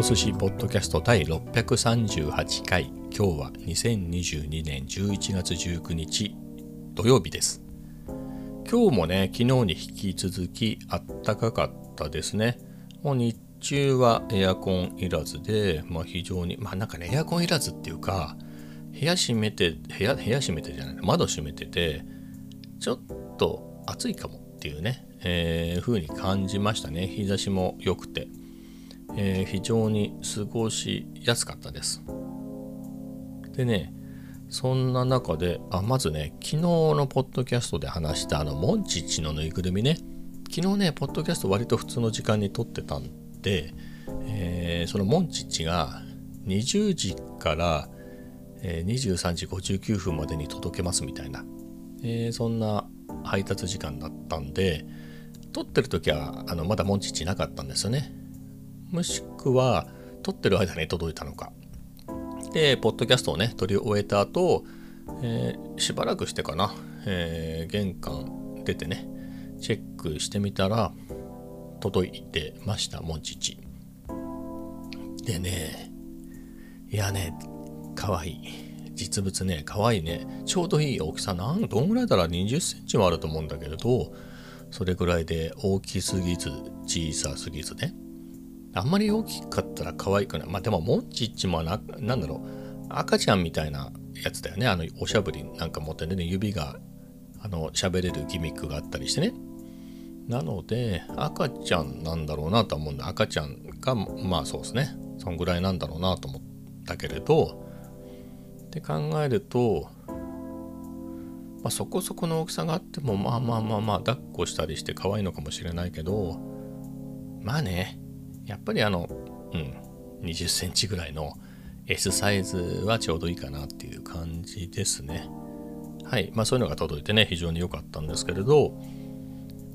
ト寿司ポッドキャスト第638回今日は2022年11月19日土曜日です今日もね昨日に引き続きあったかかったですねもう日中はエアコンいらずで、まあ、非常にまあなんかねエアコンいらずっていうか部屋閉めて部屋部屋閉めてじゃない窓閉めててちょっと暑いかもっていうね、えー、風に感じましたね日差しも良くてえー、非常に過ごしやすかったです。でね、そんな中で、あ、まずね、昨日のポッドキャストで話したあの、モンチッチのぬいぐるみね、昨日ね、ポッドキャスト割と普通の時間に撮ってたんで、えー、そのモンチッチが20時から、えー、23時59分までに届けますみたいな、えー、そんな配達時間だったんで、撮ってる時はあのまだモンチッチなかったんですよね。もしくは撮ってる間に届いたのか。でポッドキャストをね撮り終えた後、えー、しばらくしてかな、えー、玄関出てねチェックしてみたら届いてましたモンチッチでねいやねかわい。い実物ねかわいいね。ちょうどいい大きさ。なんどんぐらいだら20センチもあると思うんだけれどそれぐらいで大きすぎず小さすぎずね。あんまり大きかったら可愛くない。まあでも、モンチッチもな、なんだろう、赤ちゃんみたいなやつだよね。あの、おしゃぶりなんか持ってね、指が、あの、喋れるギミックがあったりしてね。なので、赤ちゃんなんだろうなと思うんだ。赤ちゃんが、まあそうですね。そんぐらいなんだろうなと思ったけれど、って考えると、まあ、そこそこの大きさがあっても、まあまあまあまあ、抱っこしたりして可愛いのかもしれないけど、まあね、やっぱりあの、うん、20センチぐらいの S サイズはちょうどいいかなっていう感じですね。はい。まあそういうのが届いてね、非常に良かったんですけれど、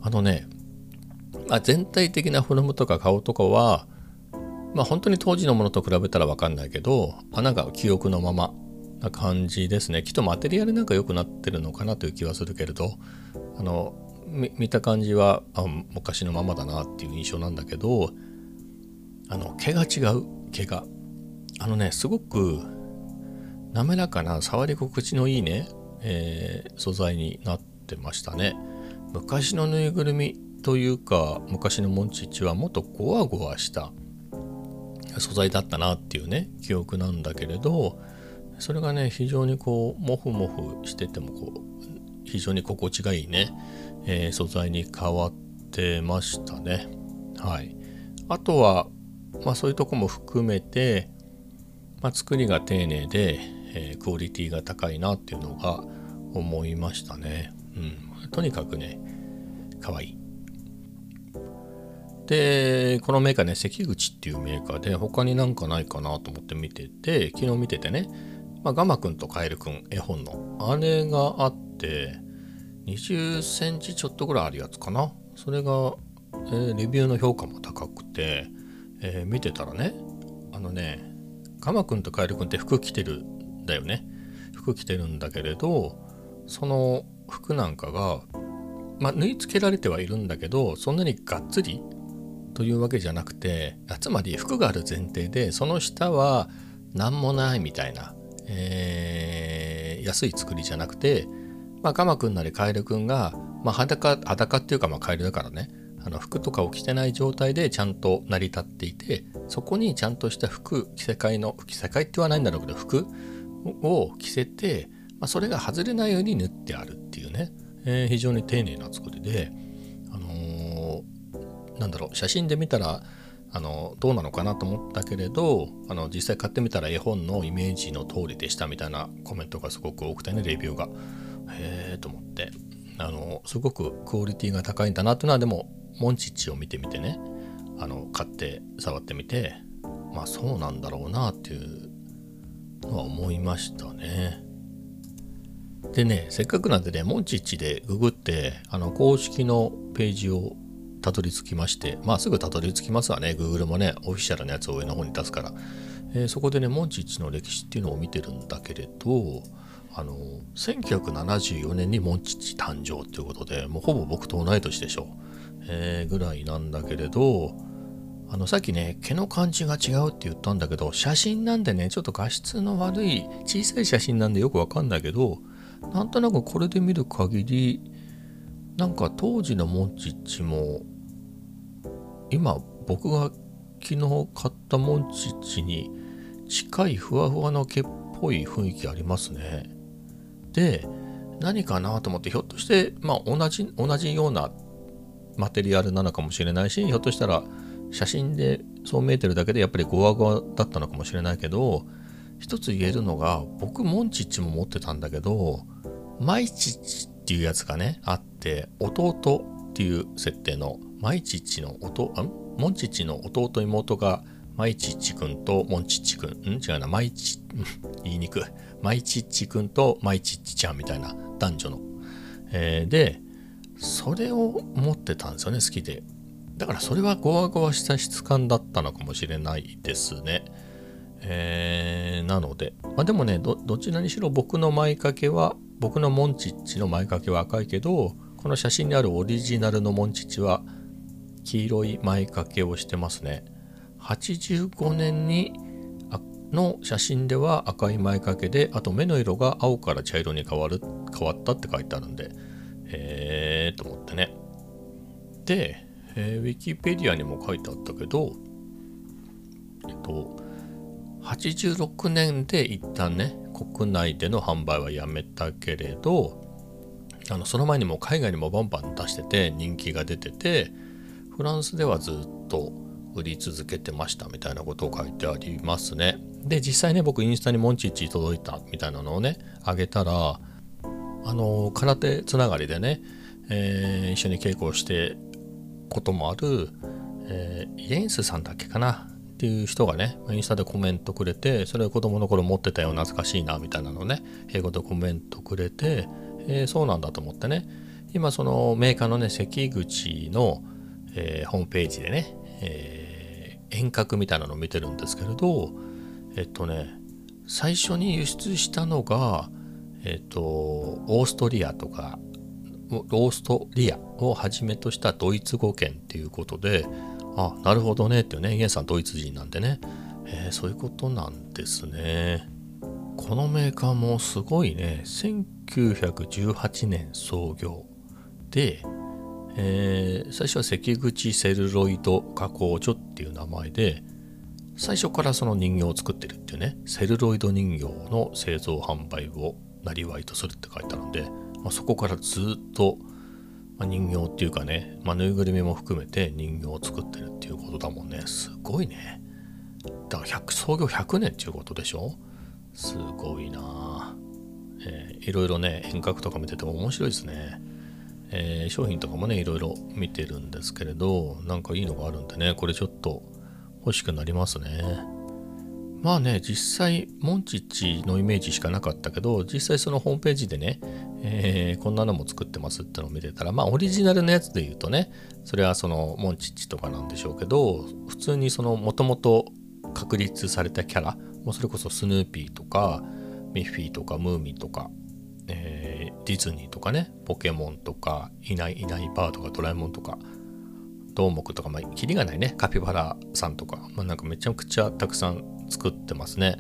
あのね、まあ、全体的なフォルムとか顔とかは、まあ本当に当時のものと比べたらわかんないけど、まあ、なんか記憶のままな感じですね。きっとマテリアルなんか良くなってるのかなという気はするけれど、あの、見た感じはあ昔のままだなっていう印象なんだけど、あの毛が違う毛が。あのねすごく滑らかな触り心地のいいね、えー、素材になってましたね。昔のぬいぐるみというか昔のモンチッチはもっとゴワゴワした素材だったなっていうね記憶なんだけれどそれがね非常にこうモフモフしててもこう非常に心地がいいね、えー、素材に変わってましたね。はい。あとはまあ、そういうとこも含めて、まあ、作りが丁寧で、えー、クオリティが高いなっていうのが思いましたね。うん、とにかくね、かわいい。で、このメーカーね、関口っていうメーカーで他になんかないかなと思って見てて、昨日見ててね、まあ、ガマくんとカエルくん絵本のあれがあって、20センチちょっとぐらいあるやつかな。それが、えー、レビューの評価も高くて、えー、見てたらねあのねガマくんとカエルくんって服着てるんだよね。服着てるんだけれどその服なんかがまあ縫い付けられてはいるんだけどそんなにがっつりというわけじゃなくてつまり服がある前提でその下は何もないみたいな、えー、安い作りじゃなくてまあガマくんなりカエルくんが、まあ、裸裸っていうかまあカエルだからね。あの服とかを着てない状態でちゃんと成り立っていてそこにちゃんとした服着せ替えの着せ替えって言わないんだろうけど服を着せて、まあ、それが外れないように縫ってあるっていうね、えー、非常に丁寧な作りで、あのー、なんだろう写真で見たらあのどうなのかなと思ったけれどあの実際買ってみたら絵本のイメージの通りでしたみたいなコメントがすごく多くてねレビューが。へえと思って。あのすごくクオリティが高いんだなっていうのはでもモンチッチを見てみてねあの買って触ってみてまあそうなんだろうなっていうのは思いましたね。でねせっかくなんでねモンチッチでググってあの公式のページをたどり着きましてまあすぐたどり着きますわね Google もねオフィシャルなやつを上の方に出すから、えー、そこでねモンチッチの歴史っていうのを見てるんだけれどあの1974年にモンチッチ誕生ということでもうほぼ僕と同い年でしょう。えー、ぐらいなんだけれどあのさっきね毛の感じが違うって言ったんだけど写真なんでねちょっと画質の悪い小さい写真なんでよくわかんないけどなんとなくこれで見る限りなんか当時のモンチッチも今僕が昨日買ったモンチッチに近いふわふわの毛っぽい雰囲気ありますね。で何かなと思ってひょっとしてまあ同じ同じようなマテリアルなのかもしれないしひょっとしたら写真でそう見えてるだけでやっぱりゴワゴワだったのかもしれないけど一つ言えるのが僕モンチッチも持ってたんだけどマイチッチっていうやつがねあって弟っていう設定のマイチッチの弟モンチッチの弟妹がマイチッチくんとモンチッチくん？ん？違うなマイチ 言いにくい。マイチッチくんとマイチッチちゃんみたいな男女の、えー、でそれを持ってたんですよね好きで。だからそれはゴワゴワした質感だったのかもしれないですね。えー、なので。まあでもねどちらにしろ僕の前掛けは僕のモンチッチの前掛けは赤いけどこの写真にあるオリジナルのモンチッチは黄色い前掛けをしてますね。85年にの写真では赤い前掛けであと目の色が青から茶色に変わる変わったって書いてあるんで。えーと思ってねで、えー、ウィキペディアにも書いてあったけどえっと86年で一旦ね国内での販売はやめたけれどあのその前にも海外にもバンバン出してて人気が出ててフランスではずっと売り続けてましたみたいなことを書いてありますね。で実際ね僕インスタにモンチッチ届いたみたいなのをねあげたらあの空手つながりでね、えー、一緒に稽古をしてこともある、えー、イエンスさんだっけかなっていう人がねインスタでコメントくれてそれを子供の頃持ってたよ懐かしいなみたいなのね英語でコメントくれて、えー、そうなんだと思ってね。今そのメーカーのね関口の、えー、ホームページでね、えー、遠隔みたいなのを見てるんですけれどえっとね最初に輸出したのがえっとオーストリアとかオーストリアをはじめとしたドイツ語圏っていうことであなるほどねっていうねイエンさんドイツ人なんでね、えー、そういうことなんですね。このメーカーもすごいね。1918年創業で、えー、最初は関口セルロイド加工所っていう名前で最初からその人形を作ってるっていうねセルロイド人形の製造販売をなりわいとするって書いてあるんで、まあ、そこからずっとまあ、人形っていうかね、まあ、ぬいぐるみも含めて人形を作ってるっていうことだもんね。すごいね。だから100創業100年っていうことでしょ？すごいな。えー、いろいろね遠隔とか見てても面白いですね、えー、商品とかもねいろいろ見てるんですけれどなんかいいのがあるんでねこれちょっと欲しくなりますね。まあね実際モンチッチのイメージしかなかったけど実際そのホームページでねえー、こんなのも作ってますってのを見てたらまあオリジナルのやつで言うとねそれはそのモンチッチとかなんでしょうけど普通にそのもともと確立されたキャラもうそれこそスヌーピーとかミッフィーとかムーミンとか、えー、ディズニーとかねポケモンとかいないいないバーとかドラえもんとかどーもくとかまあキリがないねカピバラさんとか、まあ、なんかめちゃくちゃたくさん作ってますね。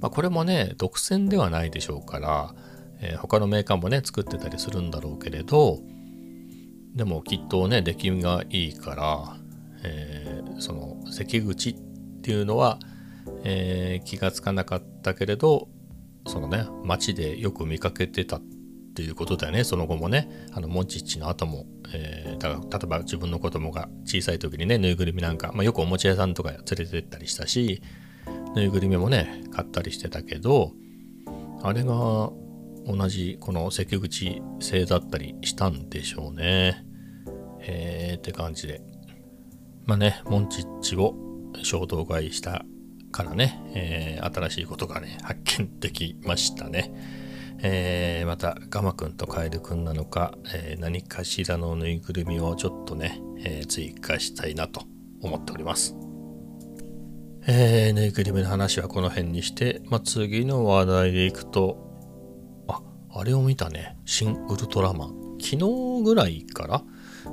まあ、これもね独占ではないでしょうからえー、他のメーカーもね作ってたりするんだろうけれどでもきっとね出来がいいから、えー、その関口っていうのは、えー、気がつかなかったけれどそのね街でよく見かけてたっていうことだよねその後もねあのモンチッチの後も、えー、だ例えば自分の子供が小さい時にねぬいぐるみなんか、まあ、よくおもちゃ屋さんとか連れてったりしたしぬいぐるみもね買ったりしてたけどあれが同じこの関口製だったりしたんでしょうね。えって感じで。まあね、モンチッチを衝動買いしたからね、えー、新しいことがね、発見できましたね。えー、またガマくんとカエルくんなのか、えー、何かしらのぬいぐるみをちょっとね、えー、追加したいなと思っております。えー、ぬいぐるみの話はこの辺にして、まあ、次の話題でいくと、ああれを見たね、新ウルトラマン。昨日ぐらいから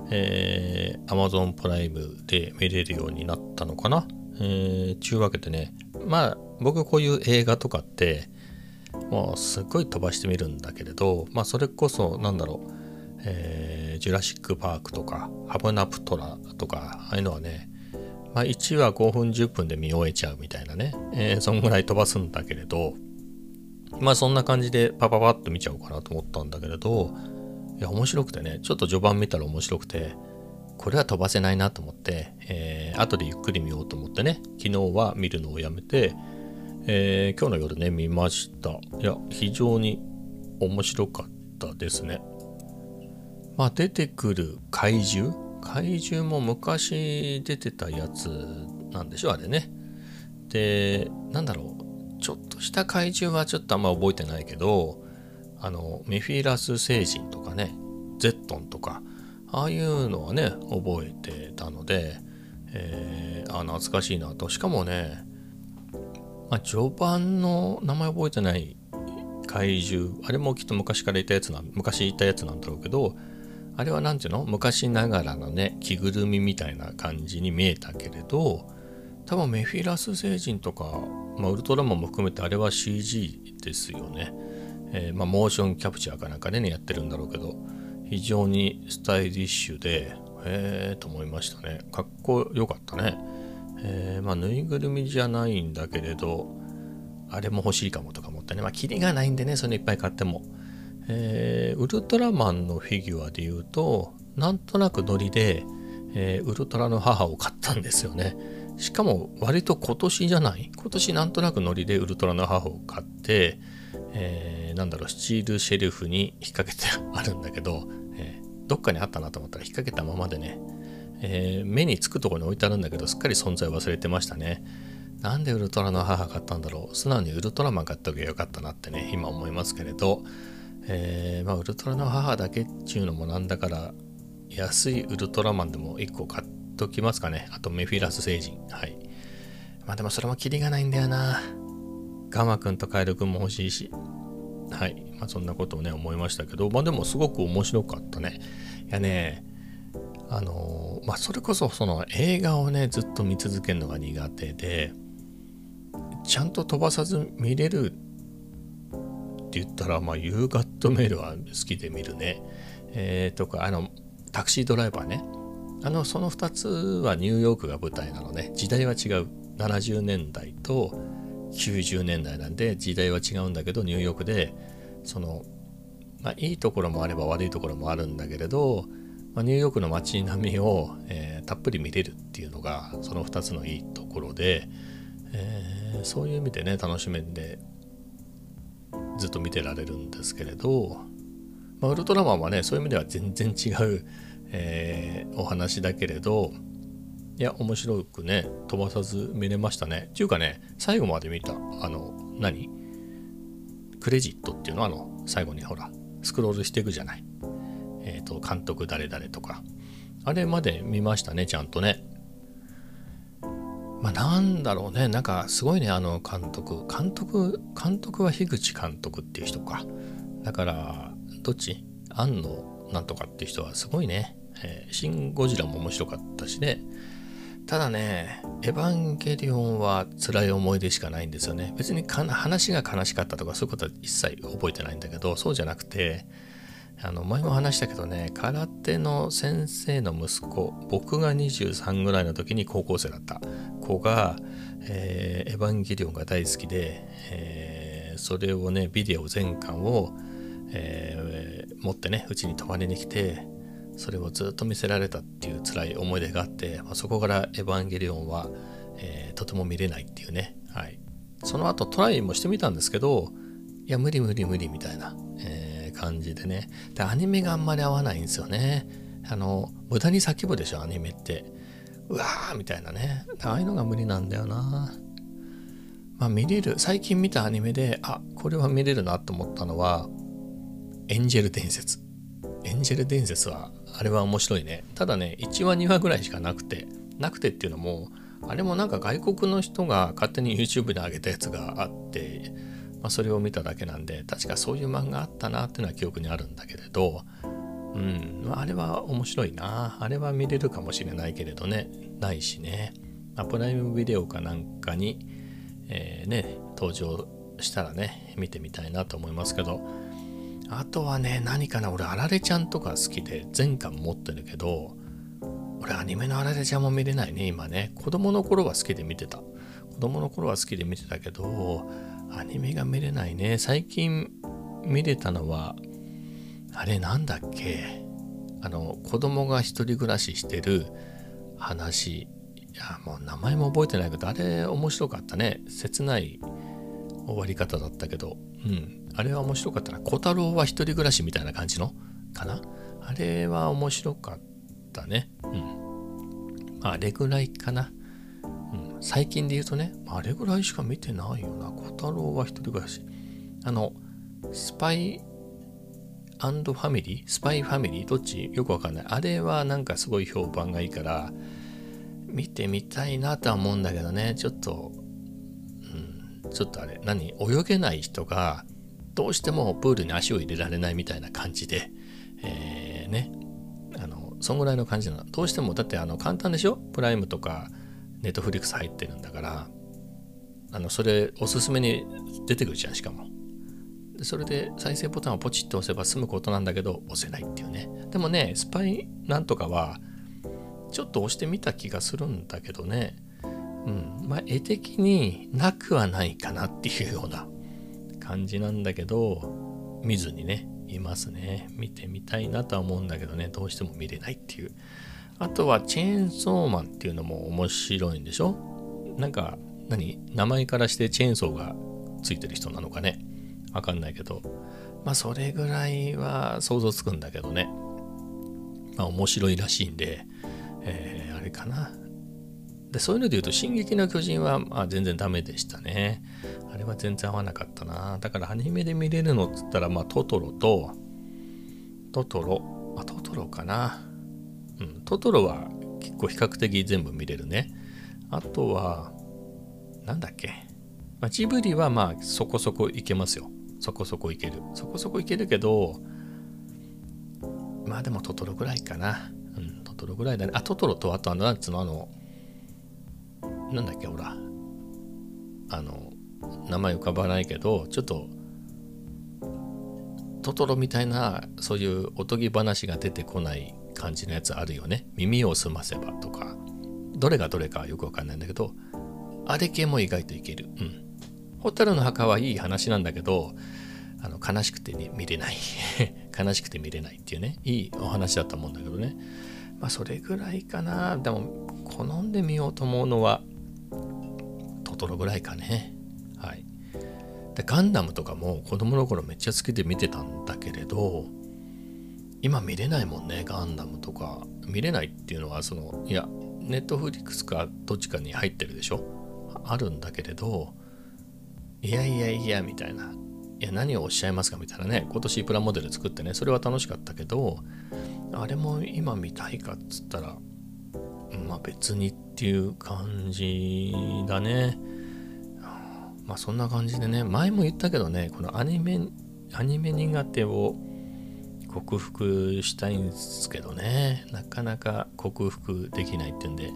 えー、Amazon プライムで見れるようになったのかな。えー、ちゅうわけでね、まあ僕こういう映画とかって、もうすっごい飛ばしてみるんだけれど、まあそれこそなんだろう、えー、ジュラシック・パークとか、ハブナプトラとか、ああいうのはね、まあ、1話5分10分で見終えちゃうみたいなね、えー、そんぐらい飛ばすんだけれど、まあそんな感じでパパパッと見ちゃおうかなと思ったんだけれど、いや面白くてね、ちょっと序盤見たら面白くて、これは飛ばせないなと思って、えー、後でゆっくり見ようと思ってね、昨日は見るのをやめて、えー、今日の夜ね、見ました。いや、非常に面白かったですね。まあ出てくる怪獣怪獣も昔出てたやつなんでしょあれね。で、なんだろう。ちょっとした怪獣はちょっとあんま覚えてないけど、あの、メフィラス星人とかね、ゼットンとか、ああいうのはね、覚えてたので、えー、あ、懐かしいなと。しかもね、まあ、序盤の名前覚えてない怪獣、あれもきっと昔からいたやつな、昔いたやつなんだろうけど、あれは何ていうの？昔ながらのね着ぐるみみたいな感じに見えたけれど多分メフィラス星人とか、まあ、ウルトラマンも含めてあれは CG ですよね、えー、まあ、モーションキャプチャーかなんかでねやってるんだろうけど非常にスタイリッシュでへえと思いましたね。かっこよかったね、えー、まあぬいぐるみじゃないんだけれどあれも欲しいかもとか思ってね。まあキリがないんでねそのいっぱい買っても。えー、ウルトラマンのフィギュアで言うとなんとなくノリで、えー、ウルトラの母を買ったんですよね。しかも割と今年じゃない？今年なんとなくノリでウルトラの母を買って、えー、なんだろうスチールシェルフに引っ掛けてあるんだけど、えー、どっかにあったなと思ったら引っ掛けたままでね、えー、目につくところに置いてあるんだけどすっかり存在忘れてましたね。なんでウルトラの母買ったんだろう？素直にウルトラマン買っておけばよかったなってね今思いますけれど。えー、まあ、ウルトラの母だけっていうのもなんだから、安いウルトラマンでも1個買っときますかね。あとメフィラス星人。はい。まあでもそれもキリがないんだよな。ガマくんとカエルくんも欲しいし。はい。まあそんなことをね、思いましたけど、まあでもすごく面白かったね。いやね、あのー、まあそれこそその映画をね、ずっと見続けるのが苦手で、ちゃんと飛ばさず見れるって言ったら、まあ、ユーガットメールは好きで見るね。えー、とか、あの、タクシードライバーね。あの、その2つはニューヨークが舞台なのね。時代は違う。70年代と90年代なんで、時代は違うんだけど、ニューヨークで、その、まあ、いいところもあれば悪いところもあるんだけれど、まあ、ニューヨークの街並みを、えー、たっぷり見れるっていうのが、その2つのいいところで、えー、そういう意味でね、楽しめんで、ずっと見てられるんですけれど、まあ、ウルトラマンはねそういう意味では全然違う、えー、お話だけれどいや面白くね飛ばさず見れましたね。っていうかね最後まで見たあの何？クレジットっていうの？はあの最後にほらスクロールしていくじゃない。えっ、ー、と監督誰々とか。あれまで見ましたねちゃんとね。まあ、なんだろうね。なんかすごいねあの監督。監督監督は樋口監督っていう人か。だからどっち？庵野なんとかっていう人はすごいね、えー、シン・ゴジラも面白かったしね。ただね、エヴァンゲリオンは辛い思い出しかないんですよね。別に話が悲しかったとかそういうことは一切覚えてないんだけど、そうじゃなくて、あの前も話したけどね空手の先生の息子僕が23ぐらいの時に高校生だった。子が、えー、エヴァンゲリオンが大好きで、えー、それをねビデオ全巻を、えー、持ってねうちに泊まりに来てそれをずっと見せられたっていう辛い思い出があって、まあ、そこからエヴァンゲリオンは、えとても見れないっていうね、はい、その後トライもしてみたんですけどいや無理無理無理みたいな、え感じでね。で、アニメがあんまり合わないんですよね。あの、無駄に叫ぶでしょ、アニメって。うわーみたいなね。ああいうのが無理なんだよな。まあ見れる、最近見たアニメで、あ、これは見れるなと思ったのは、エンジェル伝説。エンジェル伝説は、あれは面白いね。ただね、1話2話ぐらいしかなくて、なくてっていうのも、あれもなんか外国の人が勝手に YouTube で上げたやつがあって、まあ、それを見ただけなんで確かそういう漫画あったなっていうのは記憶にあるんだけれどうん、あれは面白いな。あれは見れるかもしれないけれどね、ないしね。アプライムビデオかなんかに、えー、ね、登場したらね、見てみたいなと思いますけど、あとはね、何かな、俺、あられちゃんとか好きで、全巻持ってるけど、俺、アニメのあられちゃんも見れないね、今ね。子供の頃は好きで見てた。子供の頃は好きで見てたけど、アニメが見れないね。最近見れたのは、あれなんだっけ？あの、子供が一人暮らししてる話。いや、もう名前も覚えてないけど、あれ面白かったね。切ない終わり方だったけど、うん。あれは面白かったな。小太郎は一人暮らしみたいな感じの？かな？あれは面白かったね。うん。まあ、あれぐらいかな。うん。最近で言うとね、あれぐらいしか見てないよな。小太郎は一人暮らし。あの、スパイアンドファミリースパイファミリーどっち？よくわかんない。あれはなんかすごい評判がいいから、見てみたいなとは思うんだけどね、ちょっと、うん、ちょっとあれ、何？泳げない人が、どうしてもプールに足を入れられないみたいな感じで、えー、ね、あの、そんぐらいの感じなの。どうしても、だってあの、簡単でしょ？プライムとか、ネットフリックス入ってるんだから、あの、それ、おすすめに出てくるじゃん、しかも。それで再生ボタンをポチッと押せば済むことなんだけど、押せないっていうね。でもね、スパイなんとかは、ちょっと押してみた気がするんだけどね。うん。まあ、絵的になくはないかなっていうような感じなんだけど、見ずにね、いますね。見てみたいなとは思うんだけどね、どうしても見れないっていう。あとは、チェーンソーマンっていうのも面白いんでしょ？なんか、何？名前からしてチェーンソーがついてる人なのかね？わかんないけど。まあ、それぐらいは想像つくんだけどね。まあ、面白いらしいんで、えー、あれかな。で、そういうので言うと、進撃の巨人は、ま、全然ダメでしたね。あれは全然合わなかったな。だからアニメで見れるのっつったら、まあトトロと、トトロ、あ、トトロかな。うん、トトロは結構比較的全部見れるね。あとは、なんだっけ。ジブリはまあそこそこいけますよ。そこそこいける。そこそこいけるけど、まあでもトトロぐらいかな。うん、トトロぐらいだね。あ、トトロと、あとあの、なんつうの、あの、なんだっけ、ほら。あの、名前浮かばないけどちょっとトトロみたいなそういうおとぎ話が出てこない感じのやつあるよね耳を澄ませばとかどれがどれかよくわかんないんだけどあれ系も意外といけるうん蛍の墓はいい話なんだけどあの悲しくて、ね、見れない。悲しくて見れないっていうね。いいお話だと思うんだけどね。まあそれぐらいかな。でも好んでみようと思うのはトトロぐらいかね。はい。で、ガンダムとかも子供の頃めっちゃ好きで見てたんだけれど、今見れないもんね、ガンダムとか。見れないっていうのは、その、いや、ネットフリックスかどっちかに入ってるでしょ？あるんだけれど、いやいやいや、みたいな。いや、何をおっしゃいますかみたいなね。今年プラモデル作ってね、それは楽しかったけど、あれも今見たいかっつったら、まあ別にっていう感じだね。まあそんな感じでね、前も言ったけどね、このアニメ、アニメ苦手を克服したいんですけどね、なかなか克服できないってんで、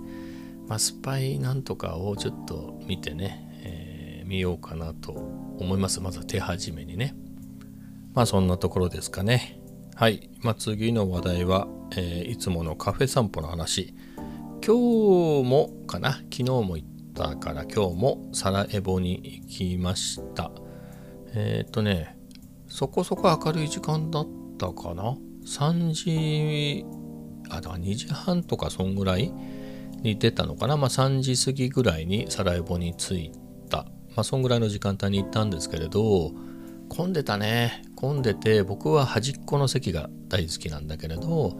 まあスパイなんとかをちょっと見てね、えー、見ようかなと思います。まず手始めにね。まあそんなところですかね。はい。まあ次の話題は、えー、いつものカフェ散歩の話。今日もかな？昨日も言ったから今日もサラエボに行きました。えっ、ー、とね、そこそこ明るい時間だったかな ?3 時、あ、だから2時半とかそんぐらいに出たのかな？まあ3時過ぎぐらいにサラエボに着いた。まあそんぐらいの時間帯に行ったんですけれど、混んでたね。混んでて、僕は端っこの席が大好きなんだけれど、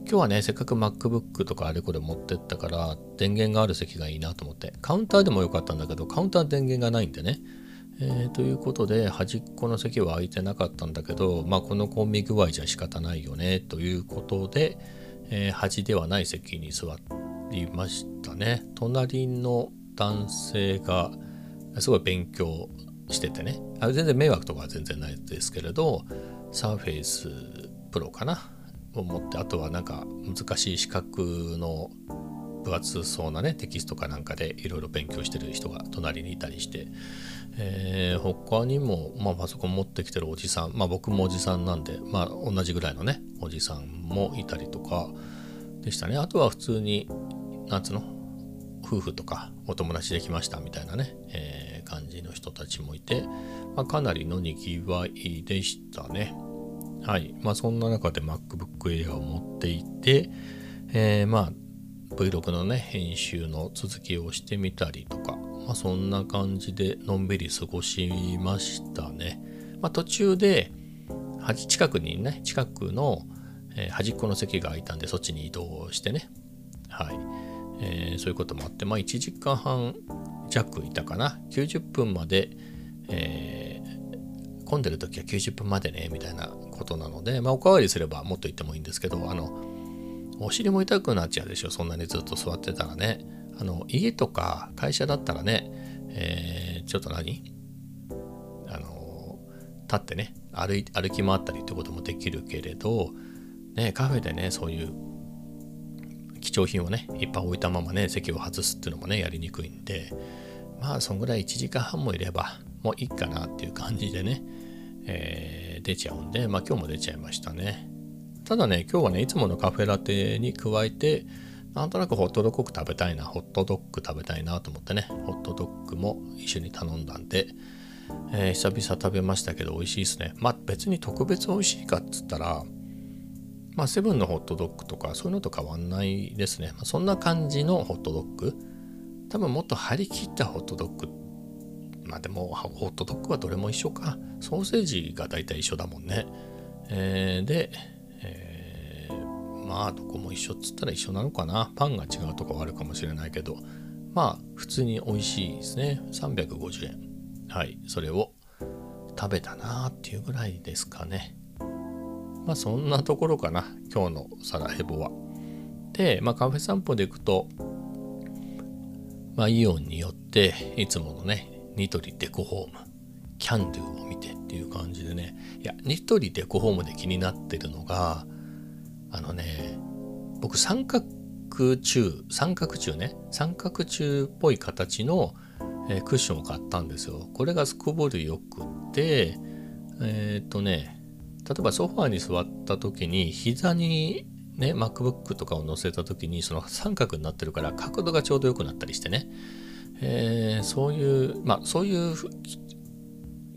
今日はね、せっかく MacBook とかあれこれ持ってったから、電源がある席がいいなと思って、カウンターでもよかったんだけど、カウンター電源がないんでね。えー、ということで、端っこの席は空いてなかったんだけど、まあ、このコンビ具合じゃ仕方ないよね、ということで、えー、端ではない席に座りましたね。隣の男性が、すごい勉強しててね。あ全然迷惑とかは全然ないですけれど、サーフェイスプロかな？を持ってあとはなんか難しい資格の分厚そうなねテキストかなんかでいろいろ勉強してる人が隣にいたりして、えー、他にも、まあ、パソコン持ってきてるおじさんまあ僕もおじさんなんで、まあ、同じぐらいのねおじさんもいたりとかでしたね。あとは普通になんつうの？夫婦とかお友達できましたみたいなね、えー、感じの人たちもいて、まあ、かなりのにぎわいでしたねはいまあそんな中で MacBook Air を持っていて、えー、まあ Vlog のね、編集の続きをしてみたりとか、まあ、そんな感じでのんびり過ごしましたね。まあ、途中で、近くにね、近くの、えー、端っこの席が空いたんで、そっちに移動してね、はい。えー、そういうこともあって、まあ、1時間半弱いたかな。90分まで、えー、混んでる時は90分までね、みたいなことなので、まあ、おかわりすればもっと行ってもいいんですけど、あの、お尻も痛くなっちゃうでしょそんなにずっと座ってたらねあの家とか会社だったらね、えー、ちょっと何？あの立ってね歩い歩き回ったりってこともできるけれど、ね、カフェでねそういう貴重品をねいっぱい置いたままね席を外すっていうのもねやりにくいんでまあそんぐらい1時間半もいればもういいかなっていう感じでね、えー、出ちゃうんでまあ今日も出ちゃいましたねただね、今日はね、いつものカフェラテに加えて、なんとなくホットドッグ食べたいな、ホットドッグ食べたいなと思ってね、ホットドッグも一緒に頼んだんで、えー、久々食べましたけど美味しいですね。まあ別に特別美味しいかっつったら、まあセブンのホットドッグとかそういうのと変わんないですね。まあ、そんな感じのホットドッグ。多分もっと張り切ったホットドッグ。まあでもホットドッグはどれも一緒か。ソーセージが大体一緒だもんね。えー、で、まあどこも一緒っつったら一緒なのかなパンが違うとかはあるかもしれないけどまあ普通に美味しいですね350円はいそれを食べたなーっていうぐらいですかねまあそんなところかな今日のサラヘボは。でまあカフェ散歩で行くとまあイオンによっていつものねニトリデコホームキャンドゥを見てっていう感じでね。いやニトリデコホームで気になってるのがあのね僕三角柱三角柱ね三角柱っぽい形の、えー、クッションを買ったんですよ。これがすこぼるよくってえっ、とね例えばソファーに座った時に膝にね MacBook とかを載せた時にその三角になってるから角度がちょうど良くなったりしてね、えー、そういうまあそういう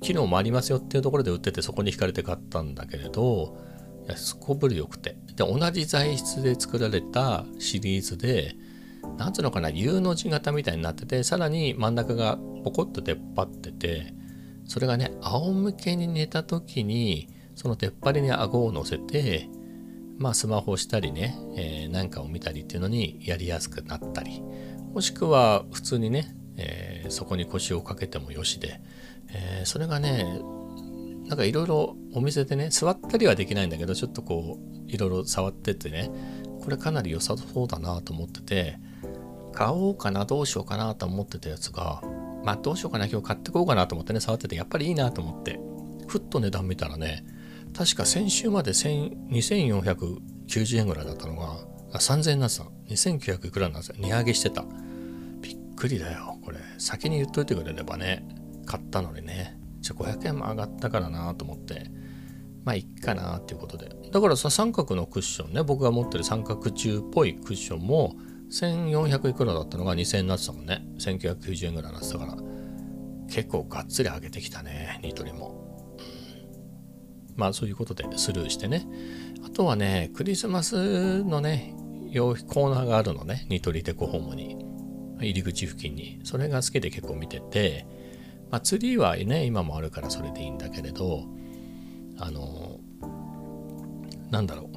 機能もありますよっていうところで売っててそこに惹かれて買ったんだけれどすこぶる良くて。で同じ材質で作られたシリーズでなんつうのかな U の字型みたいになっててさらに真ん中がポコッと出っ張っててそれがね仰向けに寝た時にその出っ張りに顎を乗せてまあスマホをしたりね、えー、なんかを見たりっていうのにやりやすくなったりもしくは普通にね、えー、そこに腰をかけてもよしで、えー、それがねなんかいろいろお店でね、座ったりはできないんだけど、ちょっとこう、いろいろ触っててね、これかなり良さそうだなと思ってて、買おうかな、どうしようかなと思ってたやつが、まあどうしようかな、今日買ってこうかなと思ってね、触ってて、やっぱりいいなと思って、ふっと値段見たらね、確か先週まで2490円ぐらいだったのが、3000円になってた。2900いくらになってた。値上げしてた。びっくりだよ、これ。先に言っといてくれればね、買ったのにね。じゃあ500円も上がったからなと思って、まあいっかなっていうことで。だからさ、三角のクッションね、僕が持ってる三角柱っぽいクッションも、1400いくらだったのが2000円になってたもんね。1990円ぐらいになってたから。結構がっつり上げてきたね、ニトリも。まあそういうことでスルーしてね。あとはね、クリスマスのね、コーナーがあるのね、ニトリデコホームに。入り口付近に。それが好きで結構見てて、まあ、ツリーはね今もあるからそれでいいんだけれどあのなんだろ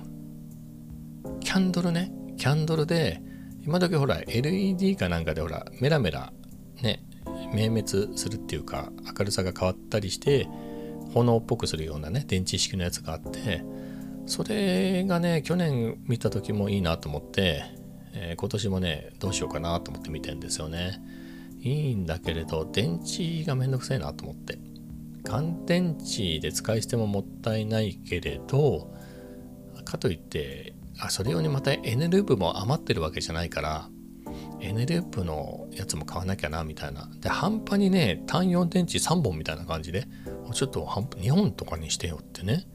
うキャンドルねキャンドルで今時ほら LED かなんかでほらメラメラね明滅するっていうか明るさが変わったりして炎っぽくするようなね電池式のやつがあってそれがね去年見た時もいいなと思って、えー、今年もねどうしようかなと思って見てんですよね。いいんだけれど電池がめんどくさいなと思って乾電池で使い捨てももったいないけれどかといってあそれ用にまた N ループも余ってるわけじゃないから N ループのやつも買わなきゃなみたいなで半端にね単4電池3本みたいな感じでちょっと2本とかにしてよってね、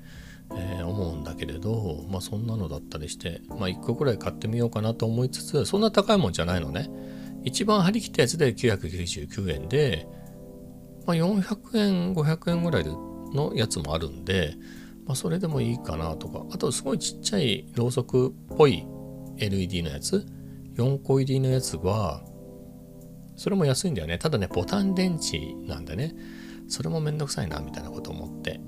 えー、思うんだけれどまあそんなのだったりしてまあ1個くらい買ってみようかなと思いつつそんな高いもんじゃないのね。一番張り切ったやつで999円で、まあ、400円500円ぐらいのやつもあるんでまあ、それでもいいかなとか。あとすごいちっちゃいろうそくっぽい LED のやつ。4個入りのやつはそれも安いんだよね。ただねボタン電池なんでね。それもめんどくさいなみたいなこと思って、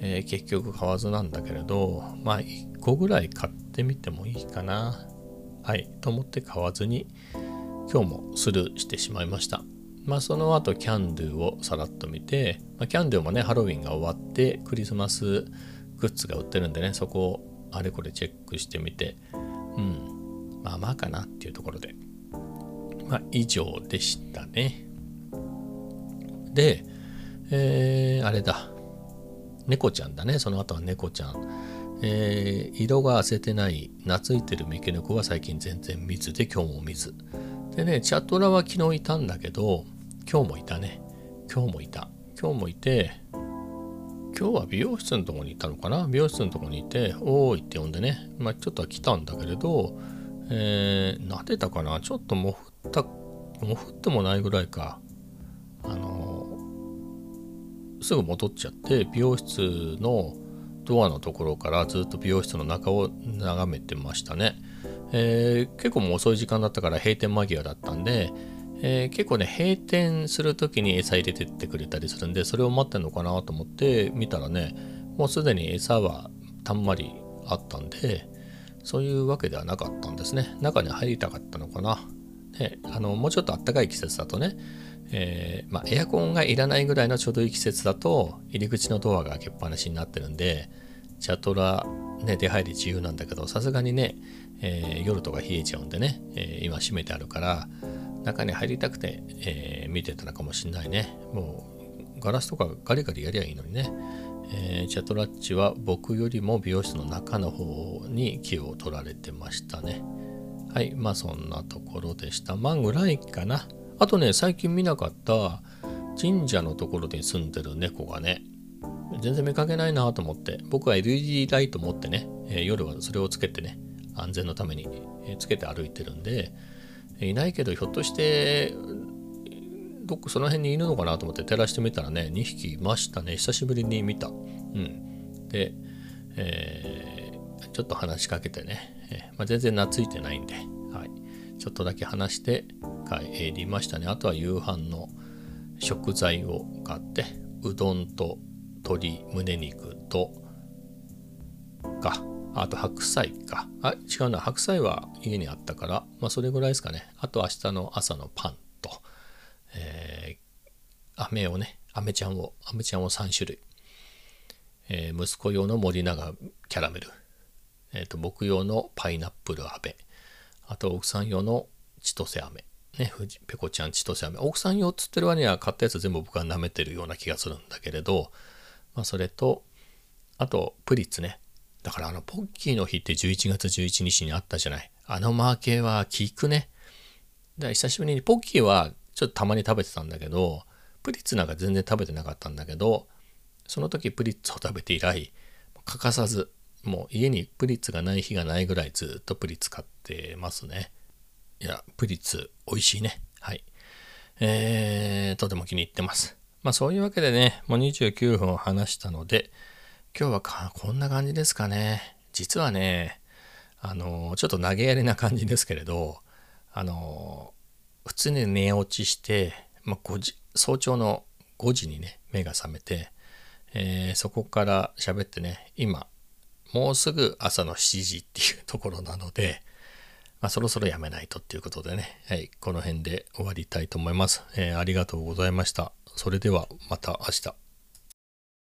えー、結局買わずなんだけれどまあ1個ぐらい買ってみてもいいかな。はいと思って買わずに今日もスルーしてしまいました。まあその後キャンドゥをさらっと見て、まあ、キャンドゥもねハロウィンが終わってクリスマスグッズが売ってるんでねそこをあれこれチェックしてみてうんまあまあかなっていうところで。まあ以上でしたね。でえー、あれだ。猫ちゃんだね。その後は猫ちゃん。えー、色が褪せてない懐いてる三毛猫は最近全然水で今日も水でねチャトラは昨日いたんだけど今日もいたね。今日もいた。今日もいて今日は美容室のとこにいたのかな？美容室のとこにいて、おーいって呼んでね、まあ、ちょっとは来たんだけれど、えー、撫でたかな？ちょっともふった、もふってもないぐらいか、すぐ戻っちゃって、美容室のドアのところからずっと美容室の中を眺めてましたね。えー、結構もう遅い時間だったから閉店間際だったんで、えー、結構ね閉店する時に餌入れてってくれたりするんでそれを待ってんのかなと思って見たらねもうすでに餌はたんまりあったんでそういうわけではなかったんですね中に入りたかったのかなあのもうちょっと暖かい季節だとね、えー、まあ、エアコンがいらないぐらいのちょうどいい季節だと入り口のドアが開けっぱなしになってるんでチャトラ、ね、出入り自由なんだけどさすがにね、えー、夜とか冷えちゃうんでね、え今閉めてあるから中に入りたくて、え、見てたのかもしんないね。もうガラスとかガリガリやりゃいいのにね。え、チャトラッチは僕よりも美容室の中の方に気を取られてましたね。はい、まあそんなところでした。まあぐらいかな。あとね、最近見なかった神社のところに住んでる猫がね、全然見かけないなと思って、僕は LED ライト持ってね、えー、夜はそれをつけてね、安全のために、え、つけて歩いてるんで、いないけどひょっとしてどっかその辺にいるのかなと思って照らしてみたらね2匹いましたね。久しぶりに見た。うん。で、えー、ちょっと話しかけてね、えー、まあ、全然懐いてないんで、はい、ちょっとだけ話して帰りましたねあとは夕飯の食材を買ってうどんと鶏胸肉とかあと白菜か。あ、違うな。白菜は家にあったから、まあそれぐらいですかね。あと明日の朝のパンと、えー、飴をね、飴ちゃんを、飴ちゃんを3種類。えー、息子用の森永キャラメル。えっ、ー、と、僕用のパイナップル飴。あと奥さん用の千歳飴。ね、ペコちゃん千歳飴。奥さん用っつってる割には買ったやつ全部僕は舐めてるような気がするんだけれど、まあそれと、あと、プリッツね。だからあの、ポッキーの日って11月11日にあったじゃない。あのマーケーは効くね。だから久しぶりに、ポッキーはちょっとたまに食べてたんだけど、プリッツなんか全然食べてなかったんだけど、その時プリッツを食べて以来、欠かさず、もう家にプリッツがない日がないぐらいずっとプリッツ買ってますね。いや、プリッツ美味しいね。はい。えー、とても気に入ってます。まあそういうわけでね、もう29分話したので、今日はこんな感じですかね。実はね、あの、ちょっと投げやりな感じですけれど、あの、普通に寝落ちして、まあ、5時早朝の5時にね、目が覚めて、えー、そこから喋ってね、今、もうすぐ朝の7時っていうところなので、まあ、そろそろやめないとっていうことでね、はい、この辺で終わりたいと思います。えー、ありがとうございました。それではまた明日。